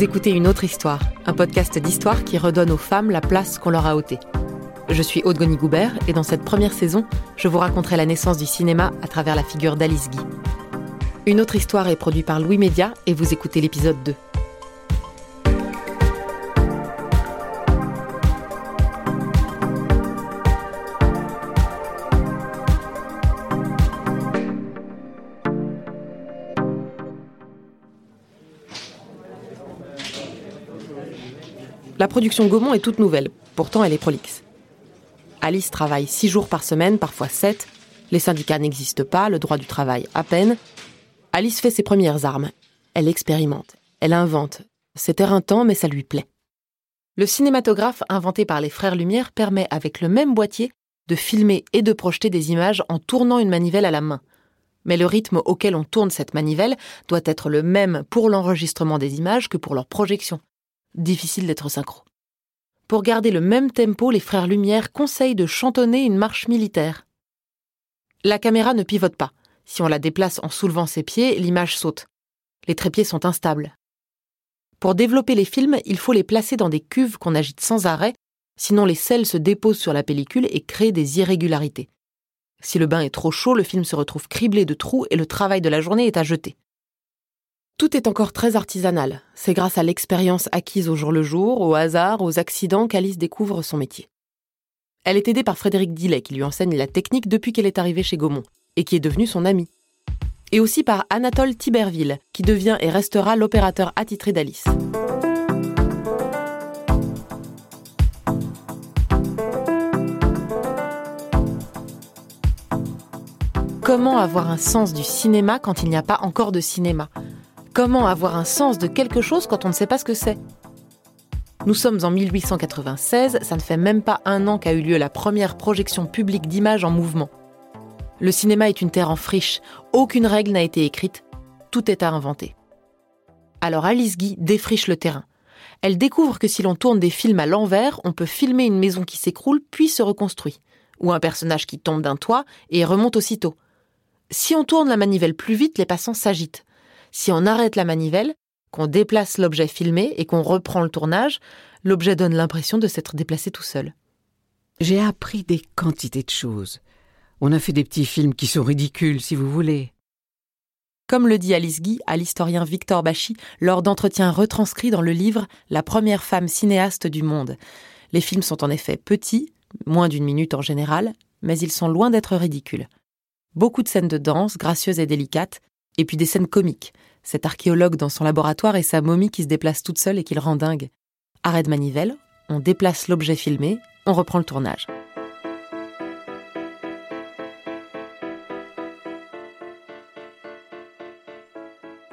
Vous écoutez Une autre histoire, un podcast d'histoire qui redonne aux femmes la place qu'on leur a ôtée. Je suis Aude Goubert et dans cette première saison, je vous raconterai la naissance du cinéma à travers la figure d'Alice Guy. Une autre histoire est produite par Louis Média et vous écoutez l'épisode 2. Production Gaumont est toute nouvelle, pourtant elle est prolixe. Alice travaille six jours par semaine, parfois sept. Les syndicats n'existent pas, le droit du travail à peine. Alice fait ses premières armes. Elle expérimente, elle invente. C'est éreintant, mais ça lui plaît. Le cinématographe inventé par les frères Lumière permet, avec le même boîtier, de filmer et de projeter des images en tournant une manivelle à la main. Mais le rythme auquel on tourne cette manivelle doit être le même pour l'enregistrement des images que pour leur projection. Difficile d'être synchro. Pour garder le même tempo, les frères Lumière conseillent de chantonner une marche militaire. La caméra ne pivote pas. Si on la déplace en soulevant ses pieds, l'image saute. Les trépieds sont instables. Pour développer les films, il faut les placer dans des cuves qu'on agite sans arrêt, sinon les sels se déposent sur la pellicule et créent des irrégularités. Si le bain est trop chaud, le film se retrouve criblé de trous et le travail de la journée est à jeter. Tout est encore très artisanal. C'est grâce à l'expérience acquise au jour le jour, au hasard, aux accidents qu'Alice découvre son métier. Elle est aidée par Frédéric Dillet qui lui enseigne la technique depuis qu'elle est arrivée chez Gaumont et qui est devenu son ami. Et aussi par Anatole Tiberville qui devient et restera l'opérateur attitré d'Alice. Comment avoir un sens du cinéma quand il n'y a pas encore de cinéma? Comment avoir un sens de quelque chose quand on ne sait pas ce que c'est? Nous sommes en 1896, ça ne fait même pas un an qu'a eu lieu la première projection publique d'images en mouvement. Le cinéma est une terre en friche, aucune règle n'a été écrite, tout est à inventer. Alors Alice Guy défriche le terrain. Elle découvre que si l'on tourne des films à l'envers, on peut filmer une maison qui s'écroule puis se reconstruit, ou un personnage qui tombe d'un toit et remonte aussitôt. Si on tourne la manivelle plus vite, les passants s'agitent. Si on arrête la manivelle, qu'on déplace l'objet filmé et qu'on reprend le tournage, l'objet donne l'impression de s'être déplacé tout seul. J'ai appris des quantités de choses. On a fait des petits films qui sont ridicules, si vous voulez. Comme le dit Alice Guy à l'historien Victor Bachy lors d'entretiens retranscrits dans le livre La première femme cinéaste du monde. Les films sont en effet petits, moins d'une minute en général, mais ils sont loin d'être ridicules. Beaucoup de scènes de danse, gracieuses et délicates, et puis des scènes comiques. Cet archéologue dans son laboratoire et sa momie qui se déplace toute seule et qui le rend dingue. Arrêt de manivelle, on déplace l'objet filmé, on reprend le tournage.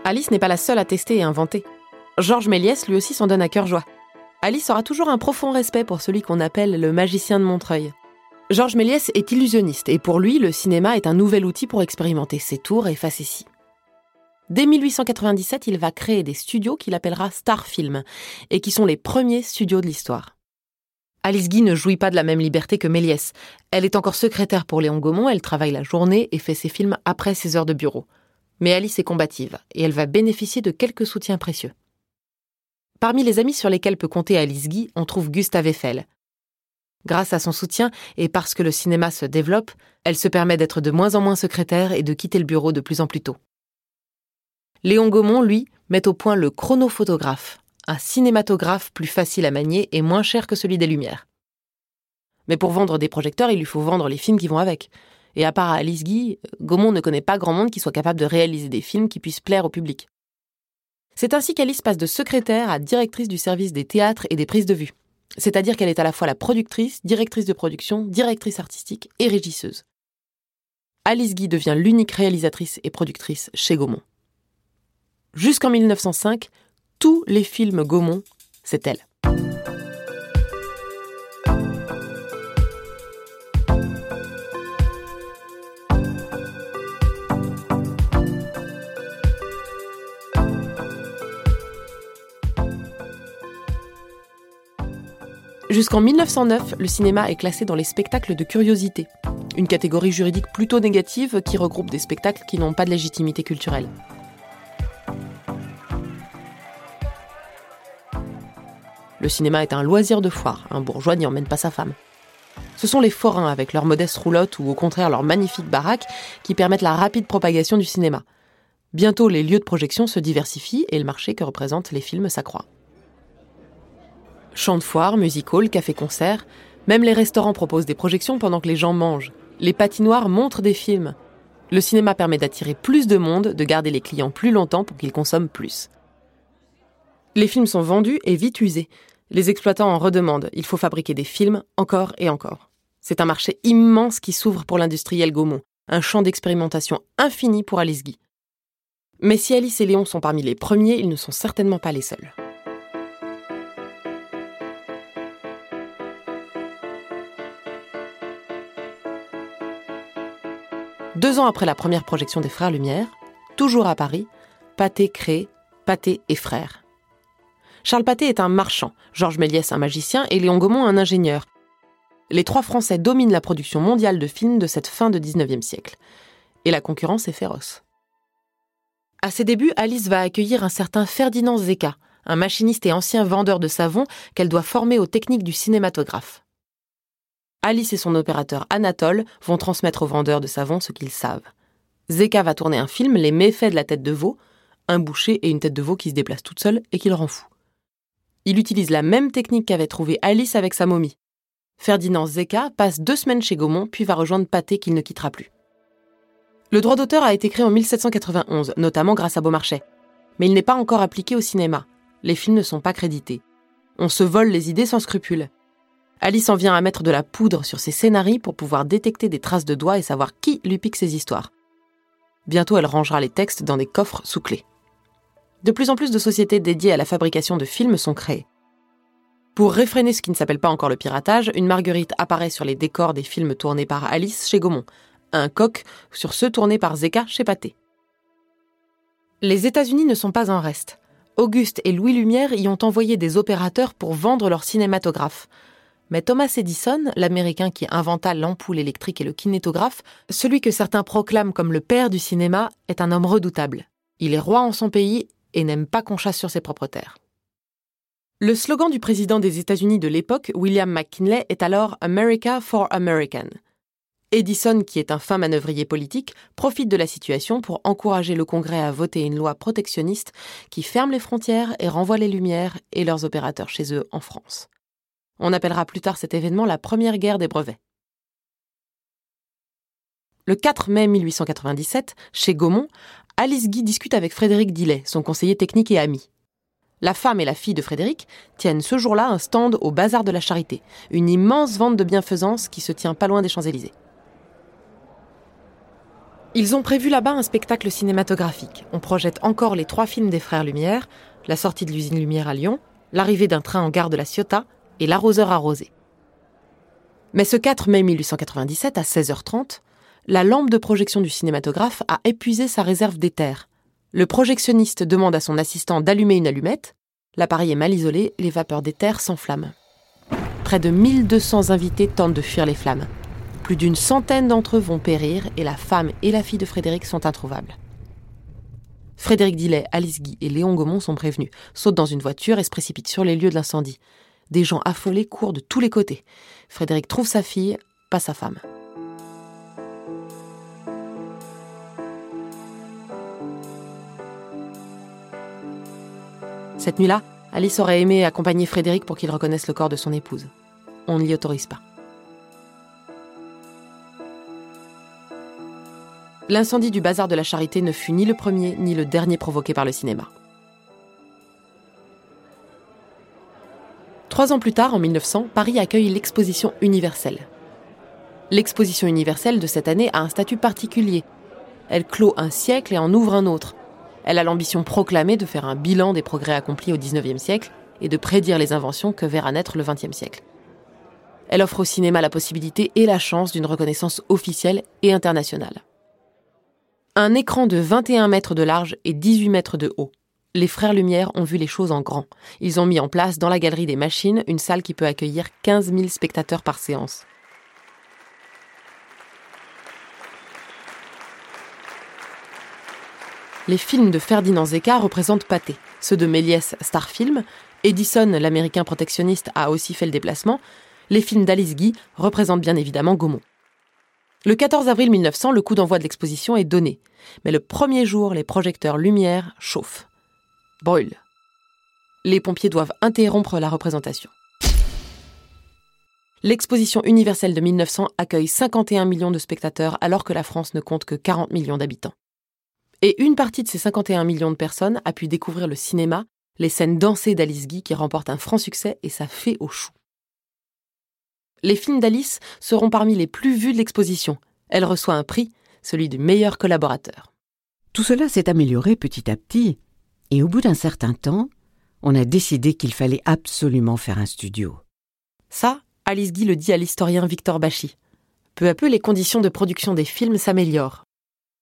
Alice n'est pas la seule à tester et inventer. Georges Méliès lui aussi s'en donne à cœur joie. Alice aura toujours un profond respect pour celui qu'on appelle le magicien de Montreuil. Georges Méliès est illusionniste et pour lui, le cinéma est un nouvel outil pour expérimenter ses tours et facéties. Dès 1897, il va créer des studios qu'il appellera Star Film et qui sont les premiers studios de l'histoire. Alice Guy ne jouit pas de la même liberté que Méliès. Elle est encore secrétaire pour Léon Gaumont, elle travaille la journée et fait ses films après ses heures de bureau. Mais Alice est combative et elle va bénéficier de quelques soutiens précieux. Parmi les amis sur lesquels peut compter Alice Guy, on trouve Gustave Eiffel. Grâce à son soutien et parce que le cinéma se développe, elle se permet d'être de moins en moins secrétaire et de quitter le bureau de plus en plus tôt. Léon Gaumont, lui, met au point le chronophotographe, un cinématographe plus facile à manier et moins cher que celui des Lumières. Mais pour vendre des projecteurs, il lui faut vendre les films qui vont avec. Et à part Alice Guy, Gaumont ne connaît pas grand monde qui soit capable de réaliser des films qui puissent plaire au public. C'est ainsi qu'Alice passe de secrétaire à directrice du service des théâtres et des prises de vue. C'est-à-dire qu'elle est à la fois la productrice, directrice de production, directrice artistique et régisseuse. Alice Guy devient l'unique réalisatrice et productrice chez Gaumont. Jusqu'en 1905, tous les films Gaumont, c'est elle. Jusqu'en 1909, le cinéma est classé dans les spectacles de curiosité, une catégorie juridique plutôt négative qui regroupe des spectacles qui n'ont pas de légitimité culturelle. Le cinéma est un loisir de foire, un bourgeois n'y emmène pas sa femme. Ce sont les forains avec leurs modestes roulottes ou au contraire leurs magnifiques baraques qui permettent la rapide propagation du cinéma. Bientôt, les lieux de projection se diversifient et le marché que représentent les films s'accroît. Champs de foire, music hall, café-concert, même les restaurants proposent des projections pendant que les gens mangent. Les patinoires montrent des films. Le cinéma permet d'attirer plus de monde, de garder les clients plus longtemps pour qu'ils consomment plus. Les films sont vendus et vite usés. Les exploitants en redemandent. Il faut fabriquer des films encore et encore. C'est un marché immense qui s'ouvre pour l'industriel Gaumont, un champ d'expérimentation infini pour Alice Guy. Mais si Alice et Léon sont parmi les premiers, ils ne sont certainement pas les seuls. Deux ans après la première projection des Frères Lumière, toujours à Paris, Pathé crée Pathé et Frères. Charles Pathé est un marchand, Georges Méliès un magicien et Léon Gaumont un ingénieur. Les trois Français dominent la production mondiale de films de cette fin de 19e siècle. Et la concurrence est féroce. À ses débuts, Alice va accueillir un certain Ferdinand Zeka, un machiniste et ancien vendeur de savon qu'elle doit former aux techniques du cinématographe. Alice et son opérateur Anatole vont transmettre aux vendeurs de savon ce qu'ils savent. Zeka va tourner un film, Les méfaits de la tête de veau, un boucher et une tête de veau qui se déplacent toute seule et qui le rend fou. Il utilise la même technique qu'avait trouvée Alice avec sa momie. Ferdinand Zeka passe deux semaines chez Gaumont puis va rejoindre Pathé qu'il ne quittera plus. Le droit d'auteur a été créé en 1791, notamment grâce à Beaumarchais. Mais il n'est pas encore appliqué au cinéma. Les films ne sont pas crédités. On se vole les idées sans scrupule. Alice en vient à mettre de la poudre sur ses scénarios pour pouvoir détecter des traces de doigts et savoir qui lui pique ses histoires. Bientôt, elle rangera les textes dans des coffres sous clé. De plus en plus de sociétés dédiées à la fabrication de films sont créées. Pour réfréner ce qui ne s'appelle pas encore le piratage, une marguerite apparaît sur les décors des films tournés par Alice chez Gaumont, un coq sur ceux tournés par Zeka chez Pathé. Les États-Unis ne sont pas en reste. Auguste et Louis Lumière y ont envoyé des opérateurs pour vendre leurs cinématographes. Mais Thomas Edison, l'Américain qui inventa l'ampoule électrique et le kinétographe, celui que certains proclament comme le père du cinéma, est un homme redoutable. Il est roi en son pays et n'aime pas qu'on chasse sur ses propres terres. Le slogan du président des États-Unis de l'époque, William McKinley, est alors America for American. Edison, qui est un fin manœuvrier politique, profite de la situation pour encourager le Congrès à voter une loi protectionniste qui ferme les frontières et renvoie les Lumières et leurs opérateurs chez eux en France. On appellera plus tard cet événement la première guerre des brevets. Le 4 mai 1897, chez Gaumont, Alice Guy discute avec Frédéric Dillet, son conseiller technique et ami. La femme et la fille de Frédéric tiennent ce jour-là un stand au Bazar de la Charité, une immense vente de bienfaisance qui se tient pas loin des Champs-Élysées. Ils ont prévu là-bas un spectacle cinématographique. On projette encore les trois films des Frères Lumière, la sortie de l'usine Lumière à Lyon, l'arrivée d'un train en gare de la Ciotat et l'arroseur arrosé. Mais ce 4 mai 1897, à 16h30, la lampe de projection du cinématographe a épuisé sa réserve d'éther. Le projectionniste demande à son assistant d'allumer une allumette. L'appareil est mal isolé, les vapeurs d'éther s'enflamment. Près de 1200 invités tentent de fuir les flammes. Plus d'une centaine d'entre eux vont périr et la femme et la fille de Frédéric sont introuvables. Frédéric Dillet, Alice Guy et Léon Gaumont sont prévenus, sautent dans une voiture et se précipitent sur les lieux de l'incendie. Des gens affolés courent de tous les côtés. Frédéric trouve sa fille, pas sa femme. Cette nuit-là, Alice aurait aimé accompagner Frédéric pour qu'il reconnaisse le corps de son épouse. On ne l'y autorise pas. L'incendie du bazar de la Charité ne fut ni le premier ni le dernier provoqué par le cinéma. Trois ans plus tard, en 1900, Paris accueille l'exposition universelle. L'exposition universelle de cette année a un statut particulier. Elle clôt un siècle et en ouvre un autre, elle a l'ambition proclamée de faire un bilan des progrès accomplis au XIXe siècle et de prédire les inventions que verra naître le XXe siècle. Elle offre au cinéma la possibilité et la chance d'une reconnaissance officielle et internationale. Un écran de 21 mètres de large et 18 mètres de haut. Les frères Lumière ont vu les choses en grand. Ils ont mis en place dans la galerie des machines une salle qui peut accueillir 15 000 spectateurs par séance. Les films de Ferdinand Zecca représentent Pathé, ceux de Méliès Starfilm, Edison, l'américain protectionniste, a aussi fait le déplacement, les films d'Alice Guy représentent bien évidemment Gaumont. Le 14 avril 1900, le coup d'envoi de l'exposition est donné, mais le premier jour, les projecteurs lumière chauffent. Brûle. Les pompiers doivent interrompre la représentation. L'exposition universelle de 1900 accueille 51 millions de spectateurs alors que la France ne compte que 40 millions d'habitants. Et une partie de ces 51 millions de personnes a pu découvrir le cinéma, les scènes dansées d'Alice Guy qui remportent un franc succès et sa fée au chou. Les films d'Alice seront parmi les plus vus de l'exposition. Elle reçoit un prix, celui du meilleur collaborateur. Tout cela s'est amélioré petit à petit, et au bout d'un certain temps, on a décidé qu'il fallait absolument faire un studio. Ça, Alice Guy le dit à l'historien Victor Bachy. Peu à peu, les conditions de production des films s'améliorent.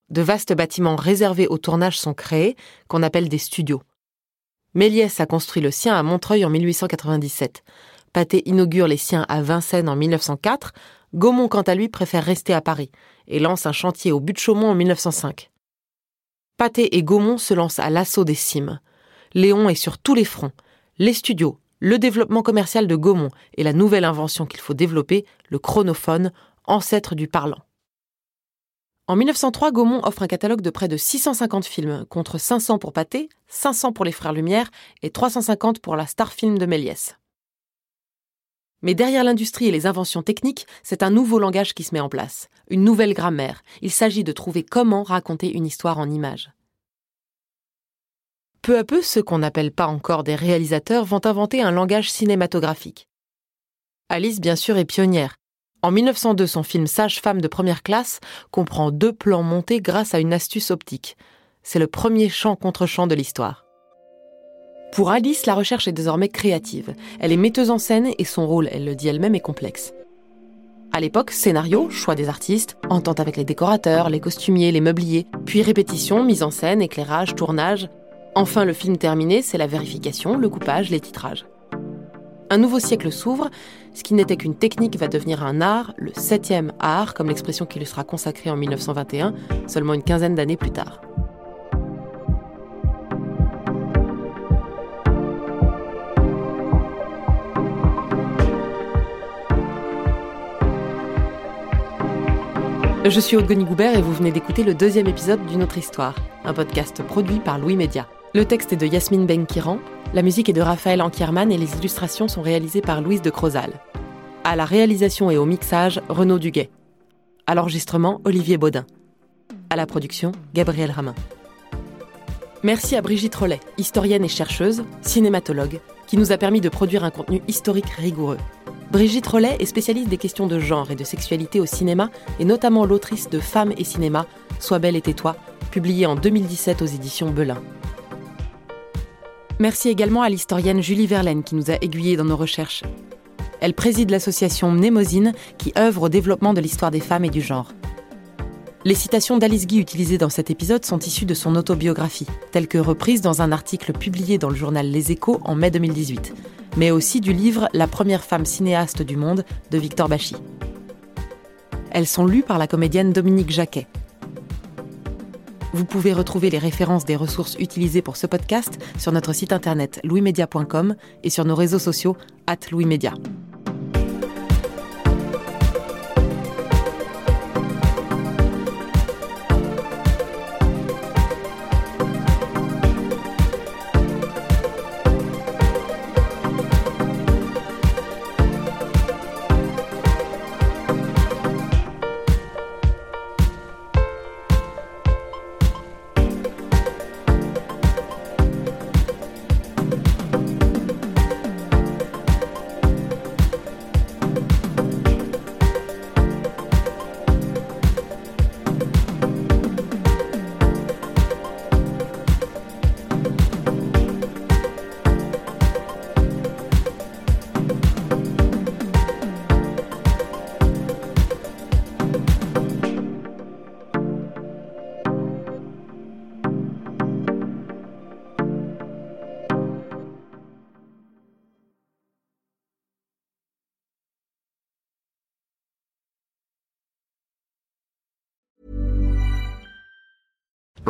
De vastes bâtiments réservés au tournage sont créés, qu'on appelle des studios. Méliès a construit le sien à Montreuil en 1897. Pathé inaugure les siens à Vincennes en 1904. Gaumont, quant à lui, préfère rester à Paris et lance un chantier au but de Chaumont en 1905. Pathé et Gaumont se lancent à l'assaut des cimes. Léon est sur tous les fronts. Les studios, le développement commercial de Gaumont et la nouvelle invention qu'il faut développer, le chronophone, ancêtre du parlant. En 1903, Gaumont offre un catalogue de près de 650 films, contre 500 pour Pathé, 500 pour les Frères Lumière et 350 pour la Star Film de Méliès. Mais derrière l'industrie et les inventions techniques, c'est un nouveau langage qui se met en place, une nouvelle grammaire. Il s'agit de trouver comment raconter une histoire en images. Peu à peu, ceux qu'on n'appelle pas encore des réalisateurs vont inventer un langage cinématographique. Alice, bien sûr, est pionnière. En 1902, son film Sage-femme de première classe comprend deux plans montés grâce à une astuce optique. C'est le premier chant contre chant de l'histoire. Pour Alice, la recherche est désormais créative. Elle est metteuse en scène et son rôle, elle le dit elle-même, est complexe. À l'époque, scénario, choix des artistes, entente avec les décorateurs, les costumiers, les meubliers, puis répétition, mise en scène, éclairage, tournage. Enfin, le film terminé, c'est la vérification, le coupage, les titrages. Un nouveau siècle s'ouvre, ce qui n'était qu'une technique va devenir un art, le septième art, comme l'expression qui lui sera consacrée en 1921, seulement une quinzaine d'années plus tard. Je suis Aude Goubert et vous venez d'écouter le deuxième épisode d'une autre histoire, un podcast produit par Louis Média. Le texte est de Yasmine Benkiran, la musique est de Raphaël Ankierman et les illustrations sont réalisées par Louise de Crozal. À la réalisation et au mixage, Renaud Duguet. À l'enregistrement, Olivier Baudin. À la production, Gabriel Ramin. Merci à Brigitte Rollet, historienne et chercheuse, cinématologue, qui nous a permis de produire un contenu historique rigoureux. Brigitte Rollet est spécialiste des questions de genre et de sexualité au cinéma, et notamment l'autrice de Femmes et cinéma, Sois belle et tais-toi, publiée en 2017 aux éditions Belin. Merci également à l'historienne Julie Verlaine qui nous a aiguillés dans nos recherches. Elle préside l'association Mnémosine qui œuvre au développement de l'histoire des femmes et du genre. Les citations d'Alice Guy utilisées dans cet épisode sont issues de son autobiographie, telles que reprises dans un article publié dans le journal Les Échos en mai 2018, mais aussi du livre La première femme cinéaste du monde de Victor Bachy. Elles sont lues par la comédienne Dominique Jacquet, vous pouvez retrouver les références des ressources utilisées pour ce podcast sur notre site internet louismedia.com et sur nos réseaux sociaux at.